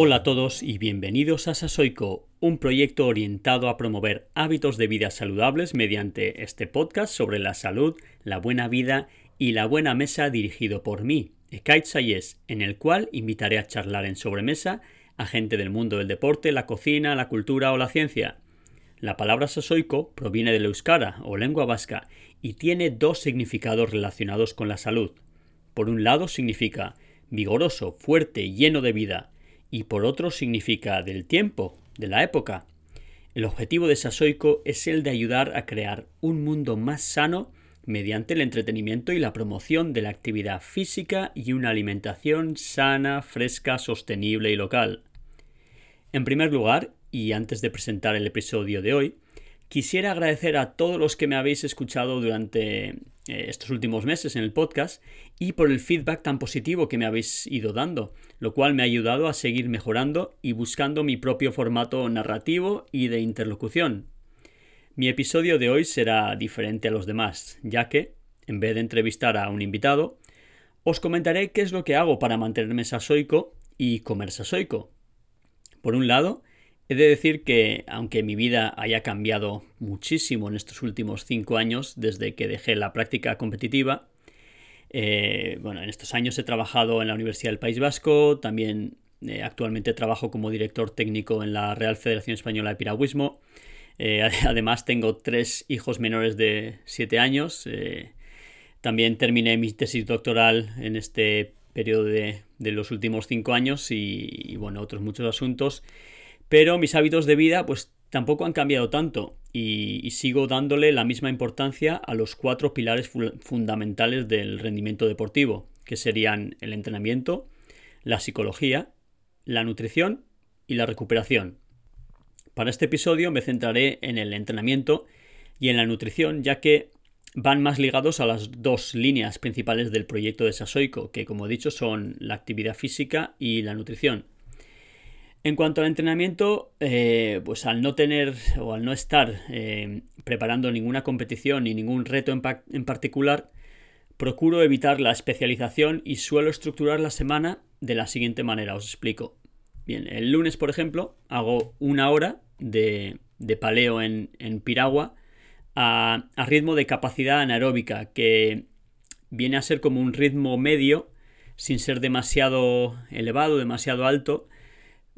Hola a todos y bienvenidos a Sasoico, un proyecto orientado a promover hábitos de vida saludables mediante este podcast sobre la salud, la buena vida y la buena mesa dirigido por mí, Ekait Sayes, en el cual invitaré a charlar en sobremesa a gente del mundo del deporte, la cocina, la cultura o la ciencia. La palabra sasoico proviene del euskara o lengua vasca y tiene dos significados relacionados con la salud. Por un lado significa vigoroso, fuerte, lleno de vida, y por otro significa del tiempo, de la época. El objetivo de Sasoico es el de ayudar a crear un mundo más sano mediante el entretenimiento y la promoción de la actividad física y una alimentación sana, fresca, sostenible y local. En primer lugar, y antes de presentar el episodio de hoy, quisiera agradecer a todos los que me habéis escuchado durante estos últimos meses en el podcast y por el feedback tan positivo que me habéis ido dando, lo cual me ha ayudado a seguir mejorando y buscando mi propio formato narrativo y de interlocución. Mi episodio de hoy será diferente a los demás, ya que, en vez de entrevistar a un invitado, os comentaré qué es lo que hago para mantenerme sasoico y comer sasoico. Por un lado, He de decir que, aunque mi vida haya cambiado muchísimo en estos últimos cinco años desde que dejé la práctica competitiva, eh, bueno, en estos años he trabajado en la Universidad del País Vasco, también eh, actualmente trabajo como director técnico en la Real Federación Española de Piragüismo. Eh, además, tengo tres hijos menores de siete años. también terminé mi tesis doctoral en este periodo de, los últimos cinco años y, y, bueno, otros muchos asuntos. Pero mis hábitos de vida pues tampoco han cambiado tanto y, sigo dándole la misma importancia a los cuatro pilares fundamentales del rendimiento deportivo, que serían el entrenamiento, la psicología, la nutrición y la recuperación. Para este episodio me centraré en el entrenamiento y en la nutrición, ya que van más ligados a las dos líneas principales del proyecto de Sasoico, que como he dicho son la actividad física y la nutrición. En cuanto al entrenamiento, eh, pues al no tener o al no estar eh, preparando ninguna competición ni ningún reto en, particular, procuro evitar la especialización y suelo estructurar la semana de la siguiente manera. Os explico. Bien, el lunes, por ejemplo, hago una hora de, paleo en, piragua a, a ritmo de capacidad anaeróbica, que viene a ser como un ritmo medio, sin ser demasiado elevado, demasiado alto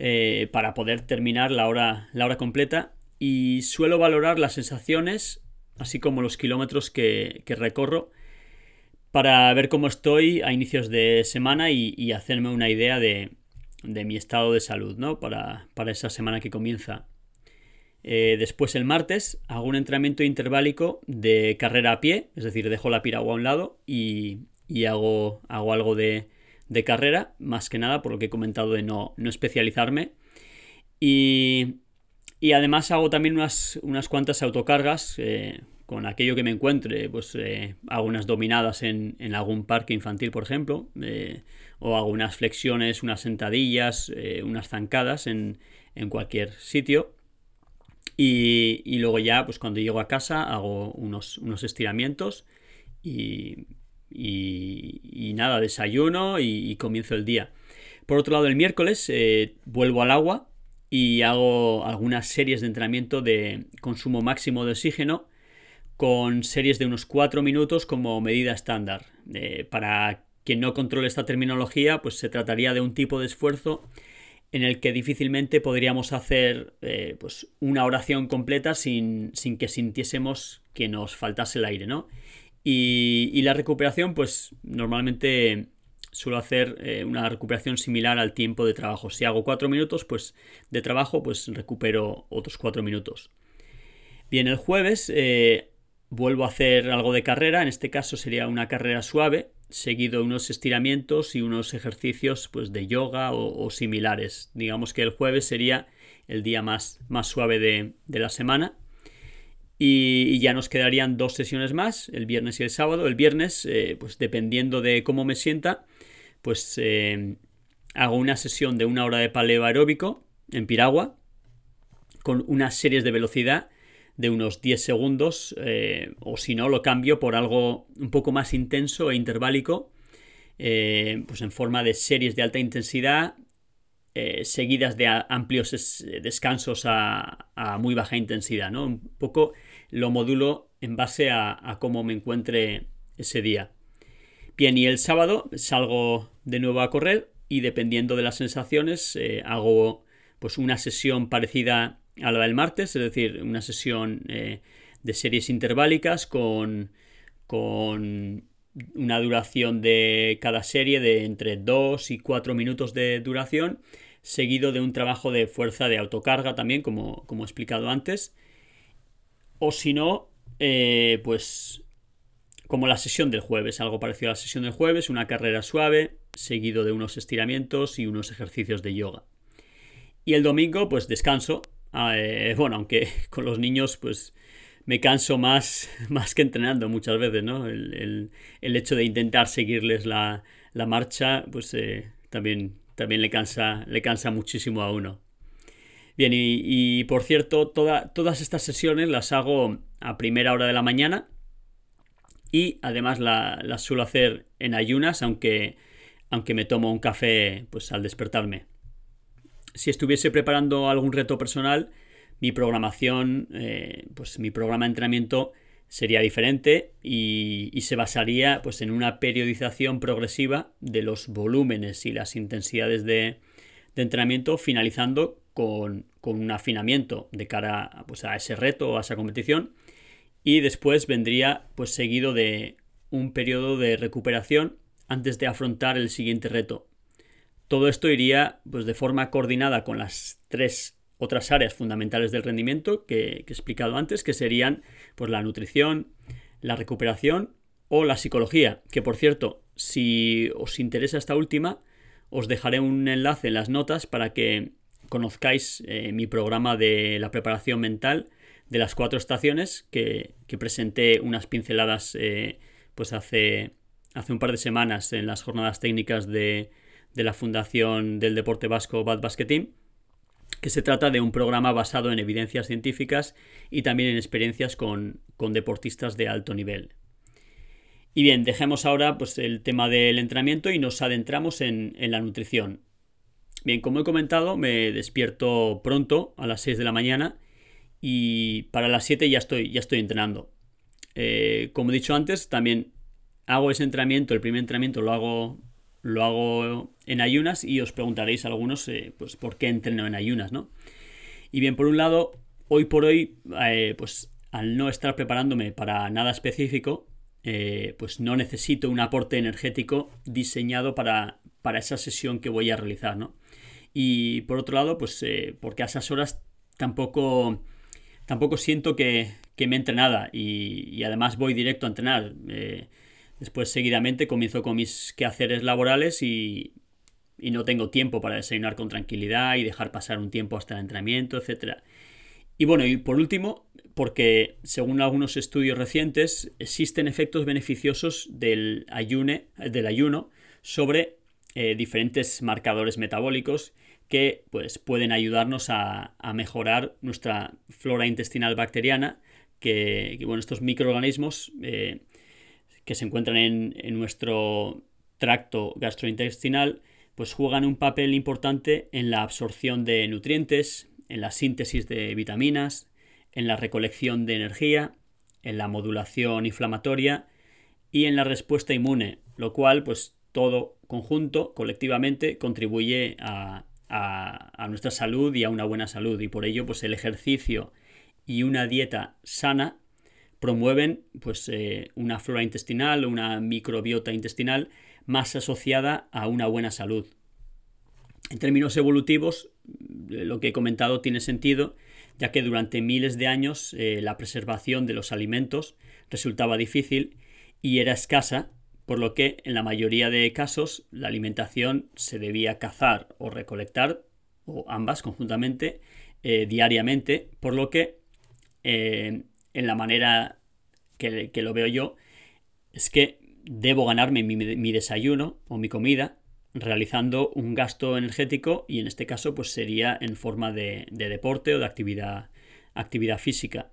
eh, para poder terminar la hora, la hora completa y suelo valorar las sensaciones, así como los kilómetros que, recorro, para ver cómo estoy a inicios de semana y, hacerme una idea de, mi estado de salud ¿no? para, esa semana que comienza. Eh, después el martes hago un entrenamiento interválico de carrera a pie, es decir, dejo la piragua a un lado y, hago, hago algo de, de carrera, más que nada por lo que he comentado de no, especializarme. Y, además hago también unas, unas cuantas autocargas eh, con aquello que me encuentre, pues eh, hago unas dominadas en, algún parque infantil, por ejemplo, eh, o hago unas flexiones, unas sentadillas, unas zancadas en, cualquier sitio. Y, y, luego ya, pues cuando llego a casa, hago unos, unos estiramientos y, y, nada, desayuno y, comienzo el día. Por otro lado, el miércoles eh, vuelvo al agua y hago algunas series de entrenamiento de consumo máximo de oxígeno con series de unos 4 minutos como medida estándar. Eh, para quien no controle esta terminología, pues se trataría de un tipo de esfuerzo en el que difícilmente podríamos hacer eh, pues una oración completa sin, sin, que sintiésemos que nos faltase el aire, ¿no? Y, la recuperación, pues normalmente suelo hacer eh, una recuperación similar al tiempo de trabajo. Si hago cuatro minutos pues, de trabajo, pues recupero otros cuatro minutos. Bien, el jueves eh, vuelvo a hacer algo de carrera, en este caso sería una carrera suave, seguido unos estiramientos y unos ejercicios pues, de yoga o, similares. Digamos que el jueves sería el día más, más suave de la semana. Y, ya nos quedarían dos sesiones más, el viernes y el sábado. El viernes, eh, pues dependiendo de cómo me sienta, pues eh, hago una sesión de una hora de paleo aeróbico en piragua, con unas series de velocidad de unos 10 segundos, eh, o si no, lo cambio por algo un poco más intenso e interválico, pues en forma de series de alta intensidad eh, seguidas de amplios descansos a, muy baja intensidad, ¿no? Un poco lo modulo en base a, cómo me encuentre ese día. Bien, y el sábado salgo de nuevo a correr y dependiendo de las sensaciones eh, hago pues una sesión parecida a la del martes, es decir, una sesión eh, de series interválicas con, con una duración de cada serie de entre 2 y 4 minutos de duración, seguido de un trabajo de fuerza de autocarga también, como, como he explicado antes. O si no, eh, pues como la sesión del jueves, algo parecido a la sesión del jueves, una carrera suave, seguido de unos estiramientos y unos ejercicios de yoga. Y el domingo, pues descanso. Ah, eh, bueno, aunque con los niños, pues me canso más, más que entrenando muchas veces, ¿no? El, hecho de intentar seguirles la, marcha, pues eh, también, también le, cansa, le cansa muchísimo a uno. Bien, y, por cierto, todas estas sesiones las hago a primera hora de la mañana y además las suelo hacer en ayunas, aunque, aunque me tomo un café pues, al despertarme. Si estuviese preparando algún reto personal, mi programación, eh, pues mi programa de entrenamiento sería diferente y, se basaría pues, en una periodización progresiva de los volúmenes y las intensidades de, entrenamiento, finalizando con, un afinamiento de cara pues, a ese reto o a esa competición. Y después vendría pues, seguido de un periodo de recuperación antes de afrontar el siguiente reto. Todo esto iría pues, de forma coordinada con las tres otras áreas fundamentales del rendimiento que, he explicado antes, que serían pues, la nutrición, la recuperación o la psicología, que por cierto, si os interesa esta última, os dejaré un enlace en las notas para que conozcáis eh, mi programa de la preparación mental de las cuatro estaciones que, presenté unas pinceladas eh, pues hace, hace un par de semanas en las jornadas técnicas de, de la Fundación del Deporte Vasco Bad Basket Team que se trata de un programa basado en evidencias científicas y también en experiencias con, deportistas de alto nivel. Y bien, dejemos ahora pues, el tema del entrenamiento y nos adentramos en, la nutrición. Bien, como he comentado, me despierto pronto, a las 6 de la mañana, y para las 7 ya estoy, ya estoy entrenando. Eh, como he dicho antes, también hago ese entrenamiento, el primer entrenamiento lo hago lo hago en ayunas y os preguntaréis algunos eh, pues por qué entreno en ayunas, ¿no? Y bien, por un lado, hoy por hoy, eh, pues al no estar preparándome para nada específico, eh, pues no necesito un aporte energético diseñado para, para, esa sesión que voy a realizar, ¿no? Y por otro lado, pues porque a esas horas tampoco, tampoco siento que, que me entre nada y, y, además voy directo a entrenar. Después seguidamente comienzo con mis quehaceres laborales y, no tengo tiempo para desayunar con tranquilidad y dejar pasar un tiempo hasta el entrenamiento, etc. Y bueno, y por último, porque según algunos estudios recientes existen efectos beneficiosos del, ayune, del ayuno sobre eh, diferentes marcadores metabólicos que pues, pueden ayudarnos a, mejorar nuestra flora intestinal bacteriana, que, bueno, estos microorganismos eh, que se encuentran en, nuestro tracto gastrointestinal, pues juegan un papel importante en la absorción de nutrientes, en la síntesis de vitaminas, en la recolección de energía, en la modulación inflamatoria y en la respuesta inmune, lo cual pues todo conjunto, colectivamente, contribuye a, a, nuestra salud y a una buena salud. Y por ello pues el ejercicio y una dieta sana promueven pues, eh, una flora intestinal, una microbiota intestinal más asociada a una buena salud. En términos evolutivos, eh, lo que he comentado tiene sentido, ya que durante miles de años eh, la preservación de los alimentos resultaba difícil y era escasa, por lo que en la mayoría de casos la alimentación se debía cazar o recolectar, o ambas conjuntamente, diariamente, por lo que en la manera que, lo veo yo, es que debo ganarme mi, desayuno o mi comida realizando un gasto energético y en este caso pues sería en forma de, deporte o de actividad, actividad física.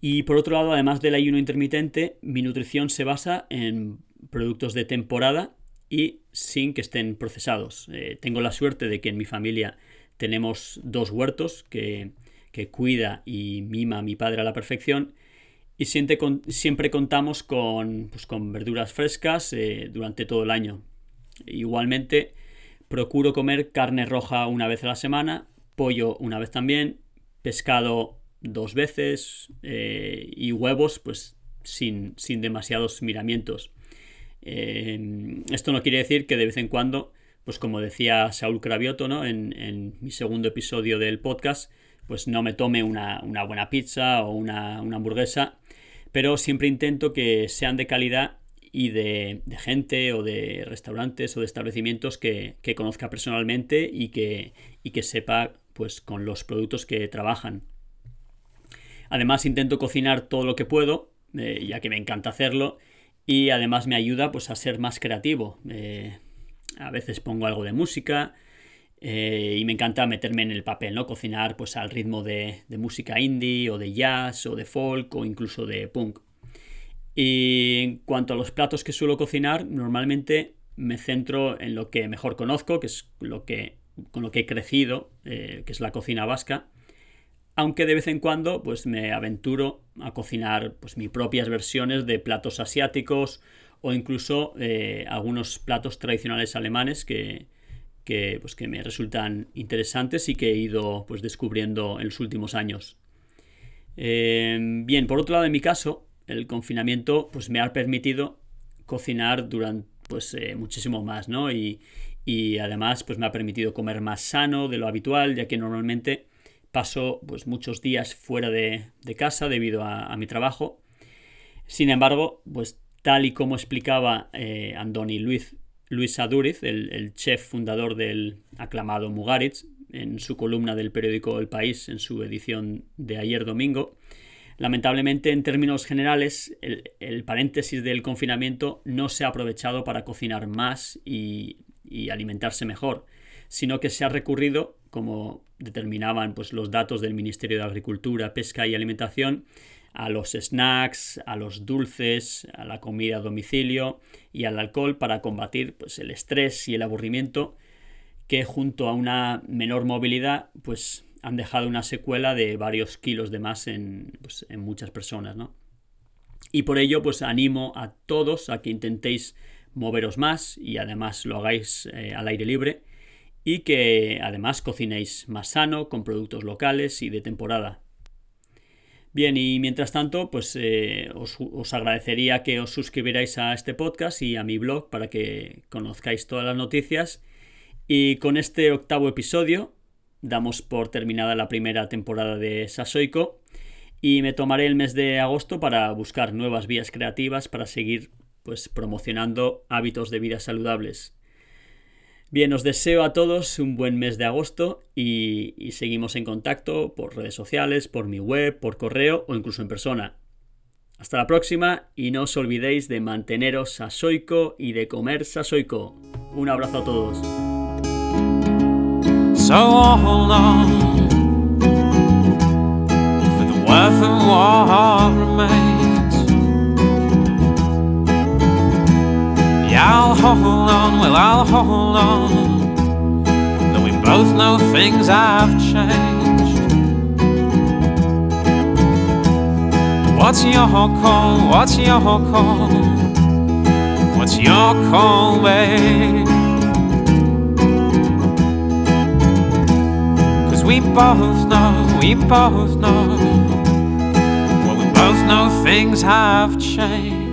Y por otro lado, además del ayuno intermitente, mi nutrición se basa en productos de temporada y sin que estén procesados. Eh, tengo la suerte de que en mi familia tenemos dos huertos que, cuida y mima a mi padre a la perfección y siempre, contamos con, pues, con, verduras frescas eh, durante todo el año. Igualmente, procuro comer carne roja una vez a la semana, pollo una vez también, pescado dos veces eh, y huevos pues sin, sin demasiados miramientos. Eh, esto no quiere decir que de vez en cuando, pues como decía Saúl Cravioto ¿no? en, mi segundo episodio del podcast, pues no me tome una, buena pizza o una, hamburguesa, pero siempre intento que sean de calidad y de, gente o de restaurantes o de establecimientos que, conozca personalmente y que, y que sepa pues con los productos que trabajan. Además intento cocinar todo lo que puedo, eh, ya que me encanta hacerlo, y además me ayuda pues, a ser más creativo. Eh, a veces pongo algo de música eh, y me encanta meterme en el papel, ¿no? Cocinar pues, al ritmo de, música indie o de jazz o de folk o incluso de punk. Y en cuanto a los platos que suelo cocinar, normalmente me centro en lo que mejor conozco, que es lo que, con lo que he crecido, que es la cocina vasca aunque de vez en cuando pues me aventuro a cocinar pues mis propias versiones de platos asiáticos o incluso eh, algunos platos tradicionales alemanes que, pues, que me resultan interesantes y que he ido pues descubriendo en los últimos años. Eh, bien, por otro lado, en mi caso, el confinamiento pues me ha permitido cocinar durante pues eh, muchísimo más, ¿no? Y, y además pues me ha permitido comer más sano de lo habitual, ya que normalmente paso pues, muchos días fuera de, casa debido a, mi trabajo. Sin embargo, pues tal y como explicaba eh, Andoni Luis, Luis Aduriz, el, chef fundador del aclamado Mugaritz, en su columna del periódico El País, en su edición de ayer domingo, lamentablemente en términos generales el, paréntesis del confinamiento no se ha aprovechado para cocinar más y, y alimentarse mejor, sino que se ha recurrido, como determinaban pues, los datos del Ministerio de Agricultura, Pesca y Alimentación, a los snacks, a los dulces, a la comida a domicilio y al alcohol para combatir pues, el estrés y el aburrimiento que junto a una menor movilidad pues han dejado una secuela de varios kilos de más en, pues, muchas personas. Y por ello pues animo a todos a que intentéis moveros más y además lo hagáis eh, al aire libre y que además cocinéis más sano, con productos locales y de temporada. Bien, y mientras tanto, pues eh, os, agradecería que os suscribierais a este podcast y a mi blog para que conozcáis todas las noticias. Y con este octavo episodio damos por terminada la primera temporada de Sasoiko y me tomaré el mes de agosto para buscar nuevas vías creativas para seguir pues promocionando hábitos de vida saludables. Bien, os deseo a todos un buen mes de agosto y, seguimos en contacto por redes sociales, por mi web, por correo o incluso en persona. Hasta la próxima y no os olvidéis de manteneros sasoico y de comer sasoico. Un abrazo a todos. Hold on, well, I'll hold on. Though we both know things have changed. What's your call? What's your call? What's your call, babe? Cause we both know, we both know. Well, we both know things have changed.